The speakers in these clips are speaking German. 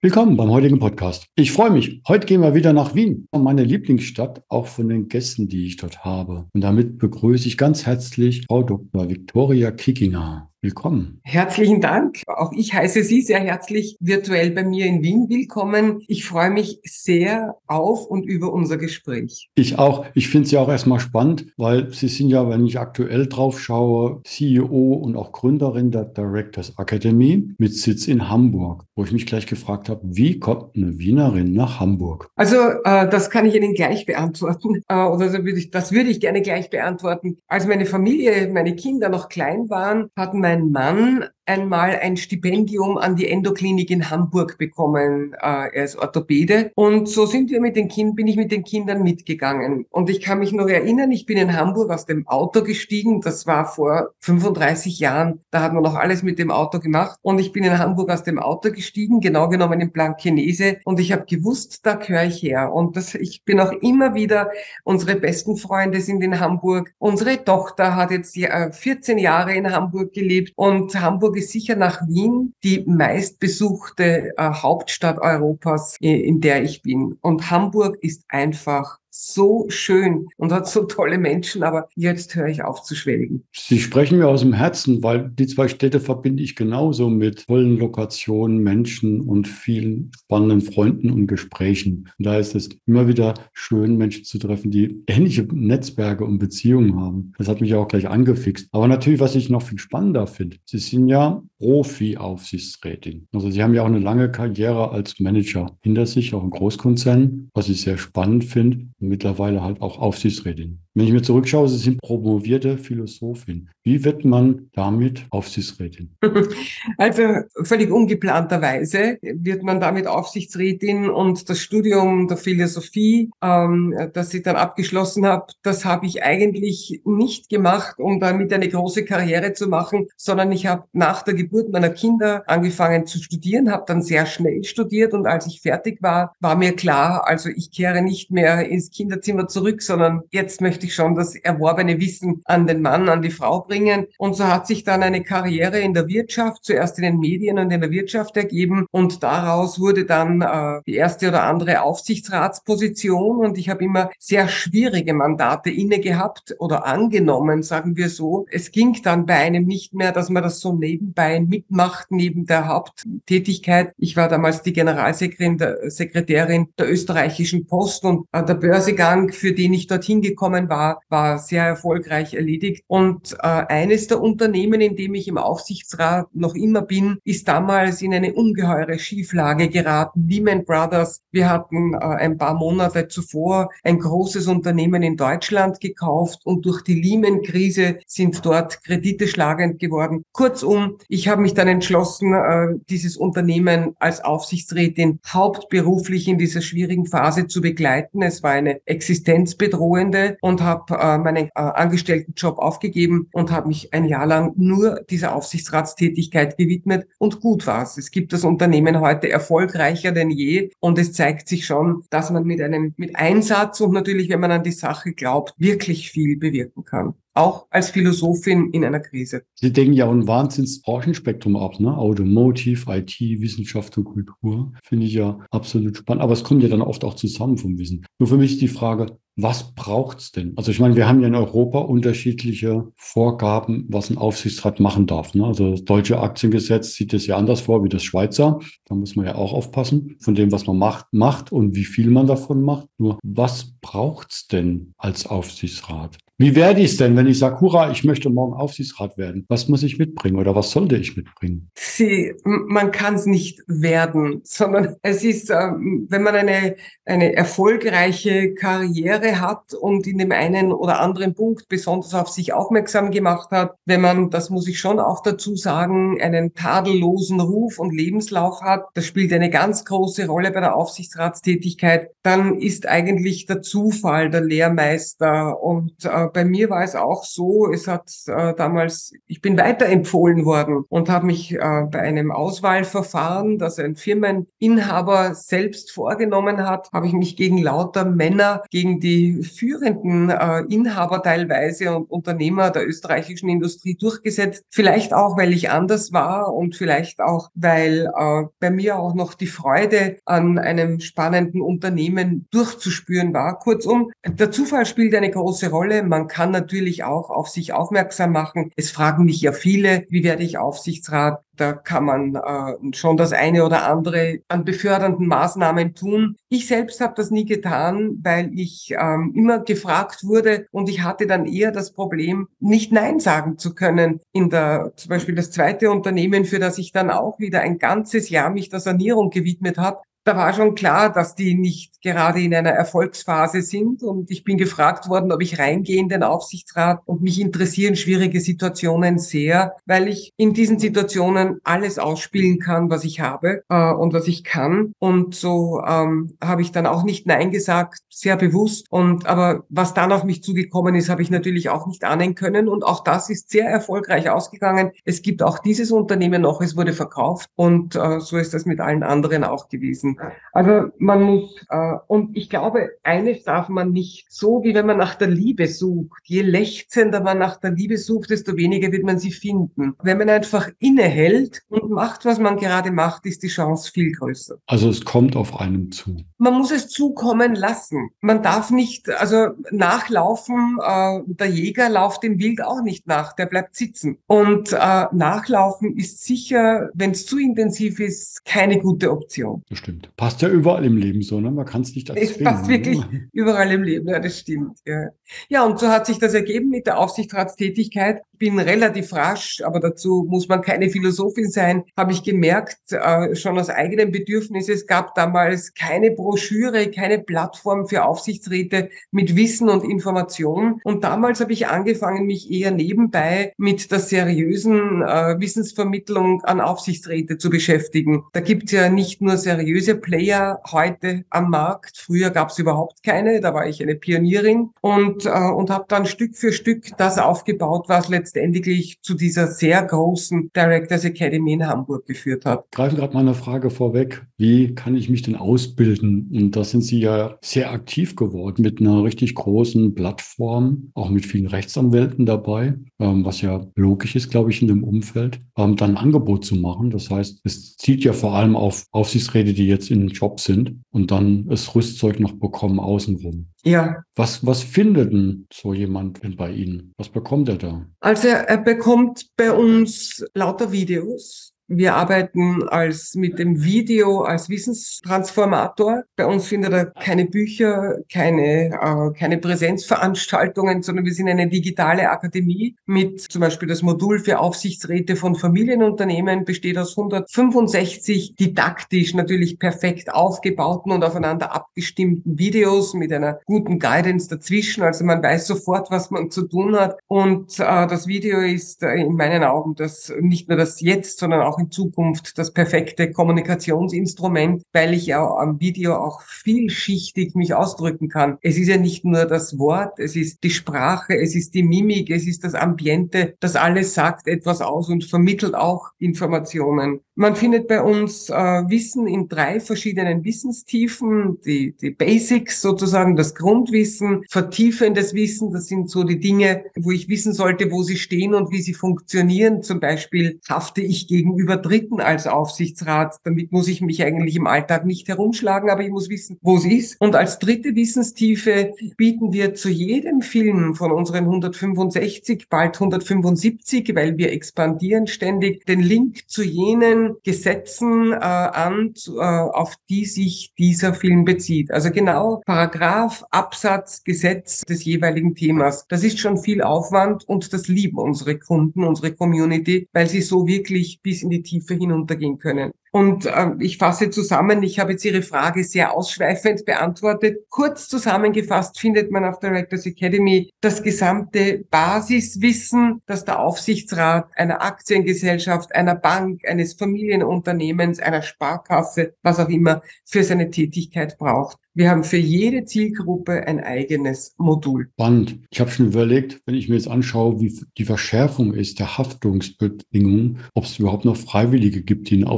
Willkommen beim heutigen Podcast. Ich freue mich. Heute gehen wir wieder nach Wien, meine Lieblingsstadt, auch von den Gästen, die ich dort habe. Und damit begrüße ich ganz herzlich Frau Dr. Viktoria Kickinger. Willkommen. Herzlichen Dank. Auch ich heiße Sie sehr herzlich virtuell bei mir in Wien willkommen. Ich freue mich sehr auf und über unser Gespräch. Ich auch. Ich finde Sie auch erstmal spannend, weil Sie sind ja, wenn ich aktuell drauf schaue, CEO und auch Gründerin der Directors Academy mit Sitz in Hamburg, wo ich mich gleich gefragt habe, wie kommt eine Wienerin nach Hamburg? Also äh, das kann ich Ihnen gleich beantworten. Äh, oder so würde ich, das würde ich gerne gleich beantworten. Als meine Familie, meine Kinder noch klein waren, hatten mein Mann einmal ein Stipendium an die Endoklinik in Hamburg bekommen. Äh, er ist Orthopäde. Und so sind wir mit den Kindern, bin ich mit den Kindern mitgegangen. Und ich kann mich noch erinnern, ich bin in Hamburg aus dem Auto gestiegen. Das war vor 35 Jahren. Da hat man noch alles mit dem Auto gemacht. Und ich bin in Hamburg aus dem Auto gestiegen, genau genommen in Blankenese. Und ich habe gewusst, da gehöre ich her. Und das, ich bin auch immer wieder, unsere besten Freunde sind in Hamburg. Unsere Tochter hat jetzt 14 Jahre in Hamburg gelebt. Und Hamburg ist sicher nach Wien die meistbesuchte äh, Hauptstadt Europas, in der ich bin. Und Hamburg ist einfach so schön und hat so tolle Menschen, aber jetzt höre ich auf zu schwelgen. Sie sprechen mir aus dem Herzen, weil die zwei Städte verbinde ich genauso mit tollen Lokationen, Menschen und vielen spannenden Freunden und Gesprächen. Und da ist es immer wieder schön, Menschen zu treffen, die ähnliche Netzwerke und Beziehungen haben. Das hat mich auch gleich angefixt. Aber natürlich, was ich noch viel spannender finde, Sie sind ja Profi-Aufsichtsrätin. Also Sie haben ja auch eine lange Karriere als Manager hinter sich, auch im Großkonzern, was ich sehr spannend finde mittlerweile halt auch Aufsichtsrätin. Wenn ich mir zurückschaue, Sie sind promovierte Philosophin. Wie wird man damit Aufsichtsrätin? Also völlig ungeplanterweise wird man damit Aufsichtsrätin und das Studium der Philosophie, ähm, das ich dann abgeschlossen habe, das habe ich eigentlich nicht gemacht, um damit eine große Karriere zu machen, sondern ich habe nach der Geburt meiner Kinder angefangen zu studieren, habe dann sehr schnell studiert und als ich fertig war, war mir klar, also ich kehre nicht mehr ins Kinderzimmer zurück, sondern jetzt möchte ich schon das erworbene Wissen an den Mann, an die Frau bringen. Und so hat sich dann eine Karriere in der Wirtschaft, zuerst in den Medien und in der Wirtschaft ergeben. Und daraus wurde dann äh, die erste oder andere Aufsichtsratsposition. Und ich habe immer sehr schwierige Mandate inne gehabt oder angenommen, sagen wir so. Es ging dann bei einem nicht mehr, dass man das so nebenbei mitmacht, neben der Haupttätigkeit. Ich war damals die Generalsekretärin der österreichischen Post und äh, der Börse Börsegang, für den ich dorthin gekommen war, war sehr erfolgreich erledigt. Und äh, eines der Unternehmen, in dem ich im Aufsichtsrat noch immer bin, ist damals in eine ungeheure Schieflage geraten. Lehman Brothers. Wir hatten äh, ein paar Monate zuvor ein großes Unternehmen in Deutschland gekauft und durch die Lehman-Krise sind dort Kredite schlagend geworden. Kurzum, ich habe mich dann entschlossen, äh, dieses Unternehmen als Aufsichtsrätin hauptberuflich in dieser schwierigen Phase zu begleiten. Es war eine existenzbedrohende und habe äh, meinen äh, Angestelltenjob aufgegeben und habe mich ein Jahr lang nur dieser Aufsichtsratstätigkeit gewidmet. Und gut war's. Es gibt das Unternehmen heute erfolgreicher denn je. Und es zeigt sich schon, dass man mit einem mit Einsatz und natürlich, wenn man an die Sache glaubt, wirklich viel bewirken kann auch als Philosophin in einer Krise. Sie denken ja ein Wahnsinns-Branchenspektrum ab, ne? Automotive, IT, Wissenschaft und Kultur. Finde ich ja absolut spannend. Aber es kommt ja dann oft auch zusammen vom Wissen. Nur für mich ist die Frage, was braucht's denn? Also ich meine, wir haben ja in Europa unterschiedliche Vorgaben, was ein Aufsichtsrat machen darf. Ne? Also das deutsche Aktiengesetz sieht es ja anders vor wie das Schweizer. Da muss man ja auch aufpassen von dem, was man macht, macht und wie viel man davon macht. Nur was braucht's denn als Aufsichtsrat? Wie werde ich es denn, wenn ich sage, hurra, ich möchte morgen Aufsichtsrat werden? Was muss ich mitbringen oder was sollte ich mitbringen? Sie, man kann es nicht werden, sondern es ist, ähm, wenn man eine, eine erfolgreiche Karriere hat und in dem einen oder anderen Punkt besonders auf sich aufmerksam gemacht hat, wenn man, das muss ich schon auch dazu sagen, einen tadellosen Ruf und Lebenslauf hat, das spielt eine ganz große Rolle bei der Aufsichtsratstätigkeit, dann ist eigentlich der Zufall der Lehrmeister und äh, bei mir war es auch so, es hat äh, damals, ich bin weiterempfohlen worden und habe mich äh, bei einem Auswahlverfahren, das ein Firmeninhaber selbst vorgenommen hat, habe ich mich gegen lauter Männer, gegen die führenden äh, Inhaber teilweise und Unternehmer der österreichischen Industrie durchgesetzt. Vielleicht auch, weil ich anders war und vielleicht auch, weil äh, bei mir auch noch die Freude an einem spannenden Unternehmen durchzuspüren war. Kurzum, der Zufall spielt eine große Rolle. Man kann natürlich auch auf sich aufmerksam machen. Es fragen mich ja viele, wie werde ich Aufsichtsrat? Da kann man äh, schon das eine oder andere an befördernden Maßnahmen tun. Ich selbst habe das nie getan, weil ich ähm, immer gefragt wurde und ich hatte dann eher das Problem, nicht Nein sagen zu können. In der zum Beispiel das zweite Unternehmen, für das ich dann auch wieder ein ganzes Jahr mich der Sanierung gewidmet habe, da war schon klar, dass die nicht gerade in einer Erfolgsphase sind. Und ich bin gefragt worden, ob ich reingehe in den Aufsichtsrat. Und mich interessieren schwierige Situationen sehr, weil ich in diesen Situationen alles ausspielen kann, was ich habe äh, und was ich kann. Und so ähm, habe ich dann auch nicht Nein gesagt, sehr bewusst. Und aber was dann auf mich zugekommen ist, habe ich natürlich auch nicht ahnen können. Und auch das ist sehr erfolgreich ausgegangen. Es gibt auch dieses Unternehmen noch, es wurde verkauft. Und äh, so ist das mit allen anderen auch gewesen. Also man muss, äh, und ich glaube, eines darf man nicht, so wie wenn man nach der Liebe sucht. Je lechzender man nach der Liebe sucht, desto weniger wird man sie finden. Wenn man einfach innehält und macht, was man gerade macht, ist die Chance viel größer. Also es kommt auf einem zu. Man muss es zukommen lassen. Man darf nicht, also nachlaufen, äh, der Jäger lauft dem Wild auch nicht nach, der bleibt sitzen. Und äh, nachlaufen ist sicher, wenn es zu intensiv ist, keine gute Option. Das stimmt. Passt ja überall im Leben so, ne? Man kann es nicht erzwingen. Es passt ne? wirklich überall im Leben, ja, das stimmt. Ja. ja, und so hat sich das ergeben mit der Aufsichtsratstätigkeit bin relativ rasch, aber dazu muss man keine Philosophin sein, habe ich gemerkt, äh, schon aus eigenem Bedürfnis, es gab damals keine Broschüre, keine Plattform für Aufsichtsräte mit Wissen und Information. Und damals habe ich angefangen, mich eher nebenbei mit der seriösen äh, Wissensvermittlung an Aufsichtsräte zu beschäftigen. Da gibt es ja nicht nur seriöse Player heute am Markt. Früher gab es überhaupt keine, da war ich eine Pionierin und, äh, und habe dann Stück für Stück das aufgebaut, was letztendlich letztendlich zu dieser sehr großen Directors Academy in Hamburg geführt hat. Greifen gerade mal eine Frage vorweg. Wie kann ich mich denn ausbilden? Und da sind Sie ja sehr aktiv geworden mit einer richtig großen Plattform, auch mit vielen Rechtsanwälten dabei, ähm, was ja logisch ist, glaube ich, in dem Umfeld, ähm, dann ein Angebot zu machen. Das heißt, es zieht ja vor allem auf Aufsichtsräte, die jetzt in Job sind und dann das Rüstzeug noch bekommen außenrum. Ja. Was, was findet denn so jemand denn bei Ihnen? Was bekommt er da? Also er bekommt bei uns lauter Videos wir arbeiten als mit dem Video als Wissenstransformator. Bei uns findet er keine Bücher, keine, äh, keine Präsenzveranstaltungen, sondern wir sind eine digitale Akademie mit zum Beispiel das Modul für Aufsichtsräte von Familienunternehmen besteht aus 165 didaktisch natürlich perfekt aufgebauten und aufeinander abgestimmten Videos mit einer guten Guidance dazwischen. Also man weiß sofort, was man zu tun hat. Und äh, das Video ist äh, in meinen Augen das nicht nur das Jetzt, sondern auch in Zukunft das perfekte Kommunikationsinstrument, weil ich ja am Video auch vielschichtig mich ausdrücken kann. Es ist ja nicht nur das Wort, es ist die Sprache, es ist die Mimik, es ist das Ambiente, das alles sagt etwas aus und vermittelt auch Informationen. Man findet bei uns äh, Wissen in drei verschiedenen Wissenstiefen, die, die Basics sozusagen, das Grundwissen, vertiefendes Wissen, das sind so die Dinge, wo ich wissen sollte, wo sie stehen und wie sie funktionieren. Zum Beispiel hafte ich gegenüber Dritten als Aufsichtsrat. Damit muss ich mich eigentlich im Alltag nicht herumschlagen, aber ich muss wissen, wo sie ist. Und als dritte Wissenstiefe bieten wir zu jedem Film von unseren 165, bald 175, weil wir expandieren ständig, den Link zu jenen Gesetzen äh, an, äh, auf die sich dieser Film bezieht. Also genau Paragraph, Absatz, Gesetz des jeweiligen Themas. Das ist schon viel Aufwand und das lieben unsere Kunden, unsere Community, weil sie so wirklich bis in die Tiefe hinuntergehen können. Und äh, ich fasse zusammen, ich habe jetzt Ihre Frage sehr ausschweifend beantwortet. Kurz zusammengefasst findet man auf der Directors Academy das gesamte Basiswissen, das der Aufsichtsrat einer Aktiengesellschaft, einer Bank, eines Familienunternehmens, einer Sparkasse, was auch immer, für seine Tätigkeit braucht. Wir haben für jede Zielgruppe ein eigenes Modul. Spannend. Ich habe schon überlegt, wenn ich mir jetzt anschaue, wie die Verschärfung ist der Haftungsbedingungen, ob es überhaupt noch Freiwillige gibt, die in den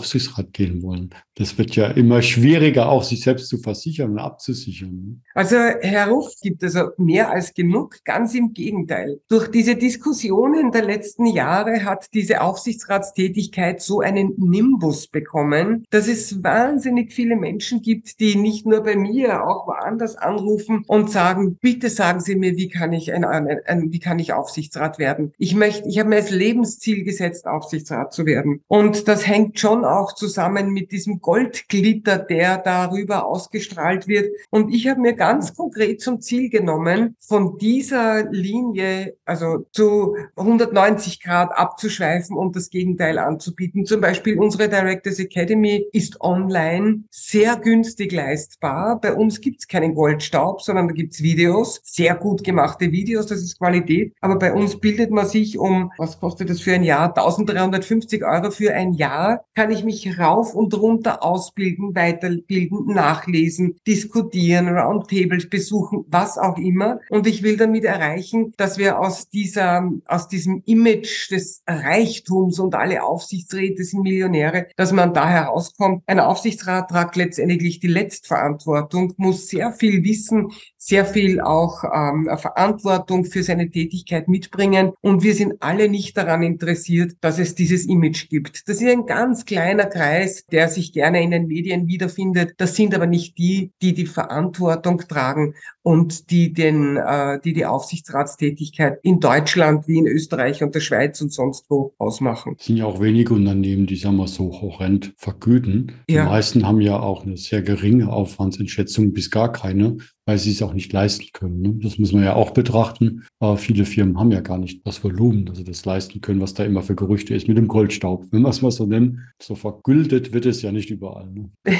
Aufsichtsrat gehen wollen. Das wird ja immer schwieriger, auch sich selbst zu versichern und abzusichern. Also Herr Ruff gibt es also mehr als genug. Ganz im Gegenteil. Durch diese Diskussionen der letzten Jahre hat diese Aufsichtsratstätigkeit so einen Nimbus bekommen, dass es wahnsinnig viele Menschen gibt, die nicht nur bei mir, auch woanders anrufen und sagen, bitte sagen Sie mir, wie kann ich ein, ein, ein wie kann ich Aufsichtsrat werden? Ich möchte, ich habe mir als Lebensziel gesetzt, Aufsichtsrat zu werden. Und das hängt schon auch zusammen mit diesem Goldglitter, der darüber ausgestrahlt wird. Und ich habe mir ganz konkret zum Ziel genommen, von dieser Linie, also zu 190 Grad abzuschweifen und das Gegenteil anzubieten. Zum Beispiel unsere Directors Academy ist online sehr günstig leistbar. Bei uns gibt es keinen Goldstaub, sondern da gibt es Videos, sehr gut gemachte Videos, das ist Qualität. Aber bei uns bildet man sich um, was kostet das für ein Jahr? 1350 Euro für ein Jahr. Kann ich mich rauf und runter ausbilden, weiterbilden, nachlesen, diskutieren, Roundtables besuchen, was auch immer. Und ich will damit erreichen, dass wir aus dieser, aus diesem Image des Reichtums und alle Aufsichtsräte sind Millionäre, dass man da herauskommt. Ein Aufsichtsrat tragt letztendlich die Letztverantwortung, muss sehr viel wissen, sehr viel auch ähm, Verantwortung für seine Tätigkeit mitbringen. Und wir sind alle nicht daran interessiert, dass es dieses Image gibt. Das ist ein ganz kleiner Kreis, der sich gerne in den Medien wiederfindet. Das sind aber nicht die, die die Verantwortung tragen und die den, äh, die die Aufsichtsratstätigkeit in Deutschland wie in Österreich und der Schweiz und sonst wo ausmachen. Es sind ja auch wenige Unternehmen, die, sagen wir so, horrend vergüten. Die ja. meisten haben ja auch eine sehr geringe Aufwandsentschätzung bis gar keine weil sie es auch nicht leisten können. Ne? Das muss man ja auch betrachten. Aber viele Firmen haben ja gar nicht das Volumen, dass sie das leisten können, was da immer für Gerüchte ist mit dem Goldstaub. Wenn wir es mal so nennen, so vergüldet wird es ja nicht überall. Ne?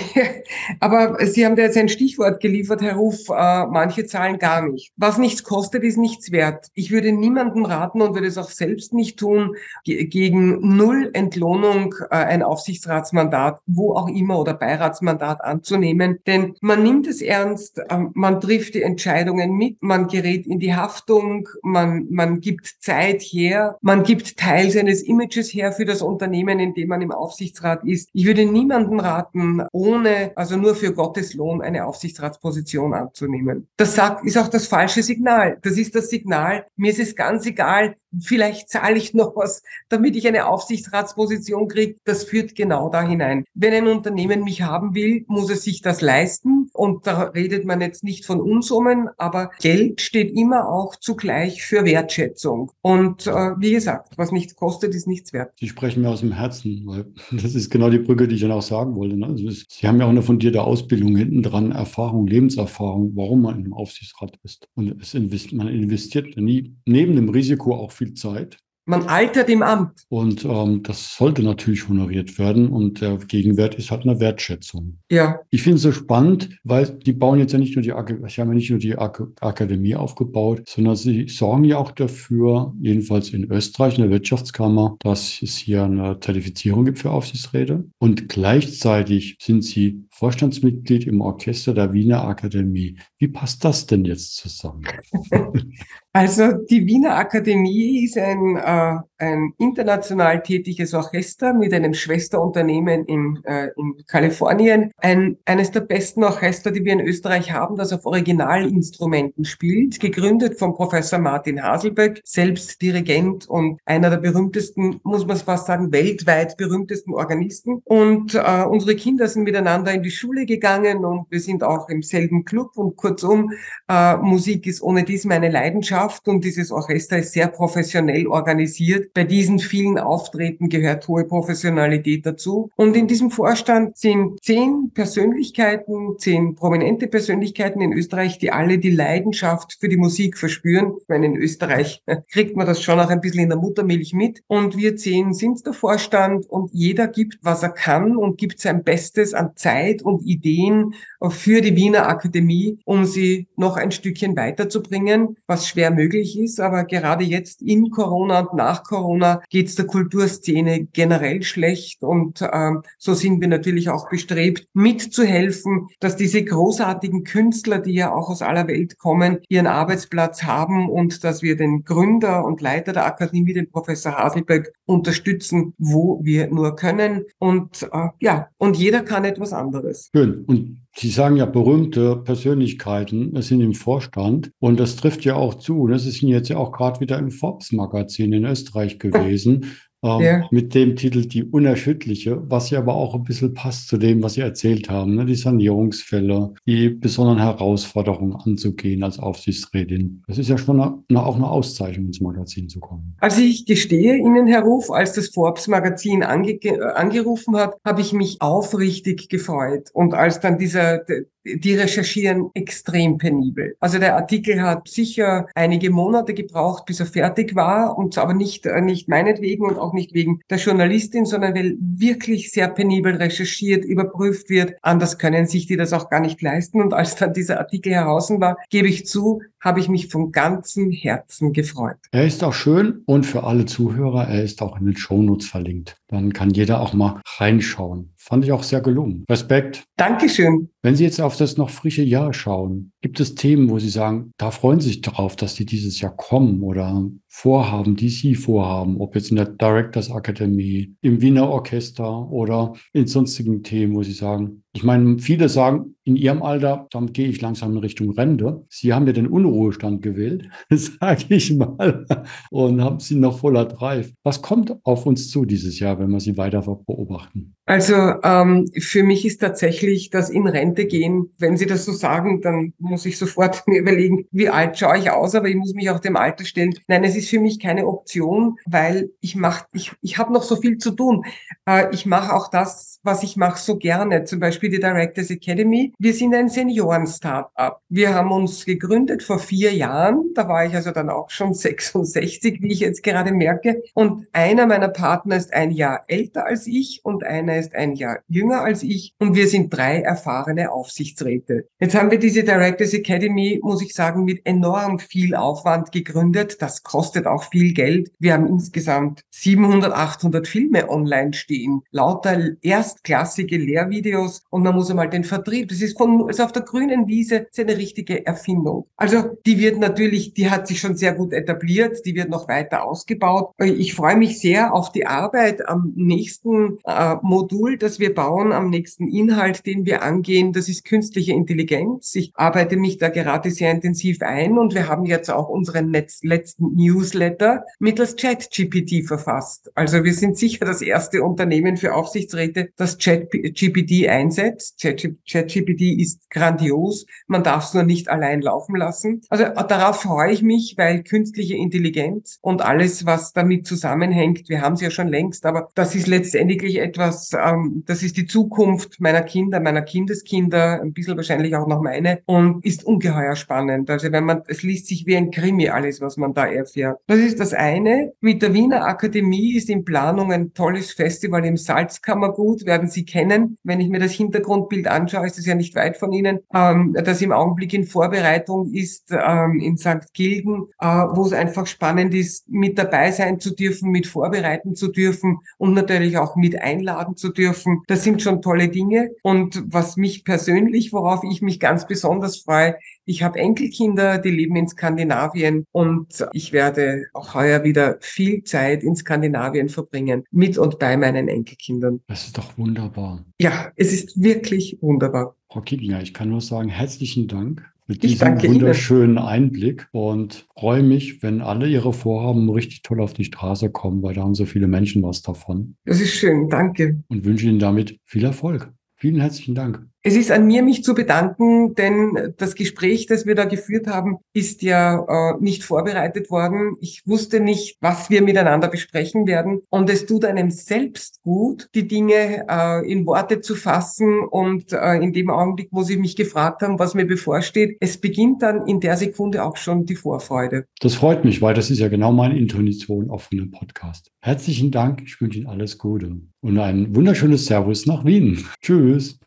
Aber Sie haben da jetzt ein Stichwort geliefert, Herr Ruf, äh, manche zahlen gar nicht. Was nichts kostet, ist nichts wert. Ich würde niemandem raten und würde es auch selbst nicht tun, gegen null Entlohnung äh, ein Aufsichtsratsmandat, wo auch immer, oder Beiratsmandat anzunehmen. Denn man nimmt es ernst, äh, man trifft die Entscheidungen mit, man gerät in die Haftung, man, man gibt Zeit her, man gibt Teil seines Images her für das Unternehmen, in dem man im Aufsichtsrat ist. Ich würde niemandem raten, ohne, also nur für Gottes Lohn eine Aufsichtsratsposition anzunehmen. Das sagt, ist auch das falsche Signal. Das ist das Signal, mir ist es ganz egal, vielleicht zahle ich noch was, damit ich eine Aufsichtsratsposition kriege. Das führt genau da hinein. Wenn ein Unternehmen mich haben will, muss es sich das leisten. Und da redet man jetzt nicht von Unsummen, aber Geld steht immer auch zugleich für Wertschätzung. Und äh, wie gesagt, was nichts kostet, ist nichts wert. Sie sprechen mir aus dem Herzen, weil das ist genau die Brücke, die ich dann auch sagen wollte. Ne? Also Sie haben ja auch eine fundierte Ausbildung hinten dran, Erfahrung, Lebenserfahrung, warum man im Aufsichtsrat ist. Und es invest man investiert nie neben dem Risiko auch viel Zeit. Man altert im Amt. Und ähm, das sollte natürlich honoriert werden. Und der Gegenwert ist halt eine Wertschätzung. Ja. Ich finde es so spannend, weil die bauen jetzt ja nicht nur die, sie haben ja nicht nur die Ak Akademie aufgebaut, sondern sie sorgen ja auch dafür, jedenfalls in Österreich, in der Wirtschaftskammer, dass es hier eine Zertifizierung gibt für Aufsichtsräte. Und gleichzeitig sind sie Vorstandsmitglied im Orchester der Wiener Akademie. Wie passt das denn jetzt zusammen? Also die Wiener Akademie ist ein, äh, ein international tätiges Orchester mit einem Schwesterunternehmen in, äh, in Kalifornien. Ein, eines der besten Orchester, die wir in Österreich haben, das auf Originalinstrumenten spielt. Gegründet von Professor Martin Haselböck, selbst Dirigent und einer der berühmtesten, muss man fast sagen, weltweit berühmtesten Organisten. Und äh, unsere Kinder sind miteinander in die Schule gegangen und wir sind auch im selben Club. Und kurzum, äh, Musik ist ohne dies meine Leidenschaft und dieses Orchester ist sehr professionell organisiert. Bei diesen vielen Auftreten gehört hohe Professionalität dazu. Und in diesem Vorstand sind zehn Persönlichkeiten, zehn prominente Persönlichkeiten in Österreich, die alle die Leidenschaft für die Musik verspüren. Ich meine, in Österreich kriegt man das schon auch ein bisschen in der Muttermilch mit. Und wir zehn sind der Vorstand und jeder gibt, was er kann und gibt sein Bestes an Zeit und Ideen für die Wiener Akademie, um sie noch ein Stückchen weiterzubringen, was schwer möglich ist. Aber gerade jetzt in Corona und nach Corona geht es der Kulturszene generell schlecht. Und ähm, so sind wir natürlich auch bestrebt, mitzuhelfen, dass diese großartigen Künstler, die ja auch aus aller Welt kommen, ihren Arbeitsplatz haben und dass wir den Gründer und Leiter der Akademie, den Professor Haselbeck, unterstützen, wo wir nur können. Und äh, ja, und jeder kann etwas anderes. Schön. Und Sie sagen ja berühmte Persönlichkeiten sind im Vorstand und das trifft ja auch zu. Das ist jetzt ja auch gerade wieder im Forbes-Magazin in Österreich gewesen ähm, ja. mit dem Titel Die Unerschütterliche, was ja aber auch ein bisschen passt zu dem, was Sie erzählt haben, ne? die Sanierungsfälle, die besonderen Herausforderungen anzugehen als Aufsichtsrätin. Das ist ja schon eine, eine, auch eine Auszeichnung, ins Magazin zu kommen. Also ich gestehe Ihnen, Herr Ruf, als das Forbes-Magazin ange angerufen hat, habe ich mich aufrichtig gefreut. Und als dann dieser die recherchieren extrem penibel. Also der Artikel hat sicher einige Monate gebraucht, bis er fertig war und aber nicht, äh, nicht meinetwegen und auch nicht wegen der Journalistin, sondern weil wirklich sehr penibel recherchiert, überprüft wird. Anders können sich die das auch gar nicht leisten. Und als dann dieser Artikel heraus war, gebe ich zu, habe ich mich von ganzem Herzen gefreut. Er ist auch schön und für alle Zuhörer, er ist auch in den Shownotes verlinkt. Dann kann jeder auch mal reinschauen. Fand ich auch sehr gelungen. Respekt. Dankeschön. Wenn Sie jetzt auf das noch frische Jahr schauen, gibt es Themen, wo Sie sagen, da freuen Sie sich darauf, dass die dieses Jahr kommen oder Vorhaben, die Sie vorhaben, ob jetzt in der Directors Academy, im Wiener Orchester oder in sonstigen Themen, wo Sie sagen, ich meine, viele sagen, in Ihrem Alter, damit gehe ich langsam in Richtung Rente. Sie haben ja den Unruhestand gewählt, sage ich mal, und haben Sie noch voller Drive. Was kommt auf uns zu dieses Jahr, wenn wir Sie weiter beobachten? Also ähm, für mich ist tatsächlich das in Rente gehen, wenn Sie das so sagen, dann muss ich sofort mir überlegen, wie alt schaue ich aus, aber ich muss mich auch dem Alter stellen. Nein, es ist für mich keine Option, weil ich mache, ich, ich habe noch so viel zu tun. Äh, ich mache auch das, was ich mache, so gerne. Zum Beispiel die Directors Academy. Wir sind ein Senioren-Startup. Wir haben uns gegründet vor vier Jahren. Da war ich also dann auch schon 66, wie ich jetzt gerade merke. Und einer meiner Partner ist ein Jahr älter als ich und einer ist ein Jahr jünger als ich. Und wir sind drei erfahrene Aufsichtsräte. Jetzt haben wir diese Directors Academy, muss ich sagen, mit enorm viel Aufwand gegründet. Das kostet auch viel Geld. Wir haben insgesamt 700, 800 Filme online stehen. Lauter erstklassige Lehrvideos und man muss einmal den Vertrieb, das ist von, also auf der grünen Wiese, eine richtige Erfindung. Also die wird natürlich, die hat sich schon sehr gut etabliert, die wird noch weiter ausgebaut. Ich freue mich sehr auf die Arbeit am nächsten äh, Modul, das wir bauen, am nächsten Inhalt, den wir angehen. Das ist künstliche Intelligenz. Ich arbeite mich da gerade sehr intensiv ein und wir haben jetzt auch unseren letzten Newsletter mittels ChatGPT verfasst. Also wir sind sicher das erste Unternehmen für Aufsichtsräte, das ChatGPT einsetzt. ChatGPT ist grandios. Man darf es nur nicht allein laufen lassen. Also darauf freue ich mich, weil künstliche Intelligenz und alles, was damit zusammenhängt, wir haben es ja schon längst, aber das ist letztendlich etwas, ähm, das ist die Zukunft meiner Kinder, meiner Kindeskinder, ein bisschen wahrscheinlich auch noch meine und ist ungeheuer spannend. Also wenn man, es liest sich wie ein Krimi alles, was man da erfährt. Das ist das eine. Mit der Wiener Akademie ist in Planung ein tolles Festival im Salzkammergut, werden Sie kennen. Wenn ich mir das Hintergrundbild anschaue, ist es ja nicht weit von Ihnen, ähm, das im Augenblick in Vorbereitung ist ähm, in St. Gilgen, äh, wo es einfach spannend ist, mit dabei sein zu dürfen, mit vorbereiten zu dürfen und natürlich auch mit einladen zu dürfen. Das sind schon tolle Dinge. Und was mich persönlich, worauf ich mich ganz besonders freue, ich habe Enkelkinder, die leben in Skandinavien und ich werde auch heuer wieder viel Zeit in Skandinavien verbringen, mit und bei meinen Enkelkindern. Das ist doch wunderbar. Ja, es ist wirklich wunderbar. Frau Kiginger, ich kann nur sagen, herzlichen Dank für diesen wunderschönen Ihnen. Einblick und freue mich, wenn alle Ihre Vorhaben richtig toll auf die Straße kommen, weil da haben so viele Menschen was davon. Das ist schön, danke. Und wünsche Ihnen damit viel Erfolg. Vielen herzlichen Dank. Es ist an mir, mich zu bedanken, denn das Gespräch, das wir da geführt haben, ist ja äh, nicht vorbereitet worden. Ich wusste nicht, was wir miteinander besprechen werden. Und es tut einem selbst gut, die Dinge äh, in Worte zu fassen. Und äh, in dem Augenblick, wo Sie mich gefragt haben, was mir bevorsteht, es beginnt dann in der Sekunde auch schon die Vorfreude. Das freut mich, weil das ist ja genau meine Intuition auf einem Podcast. Herzlichen Dank. Ich wünsche Ihnen alles Gute und ein wunderschönes Servus nach Wien. Tschüss.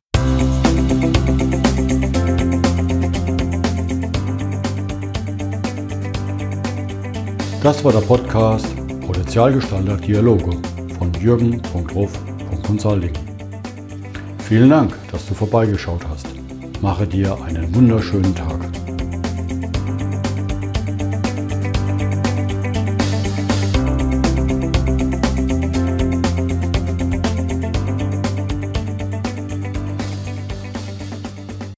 Das war der Podcast Potenzialgestalter Dialoge von jürgen.ruf.consulting. Vielen Dank, dass du vorbeigeschaut hast. Mache dir einen wunderschönen Tag.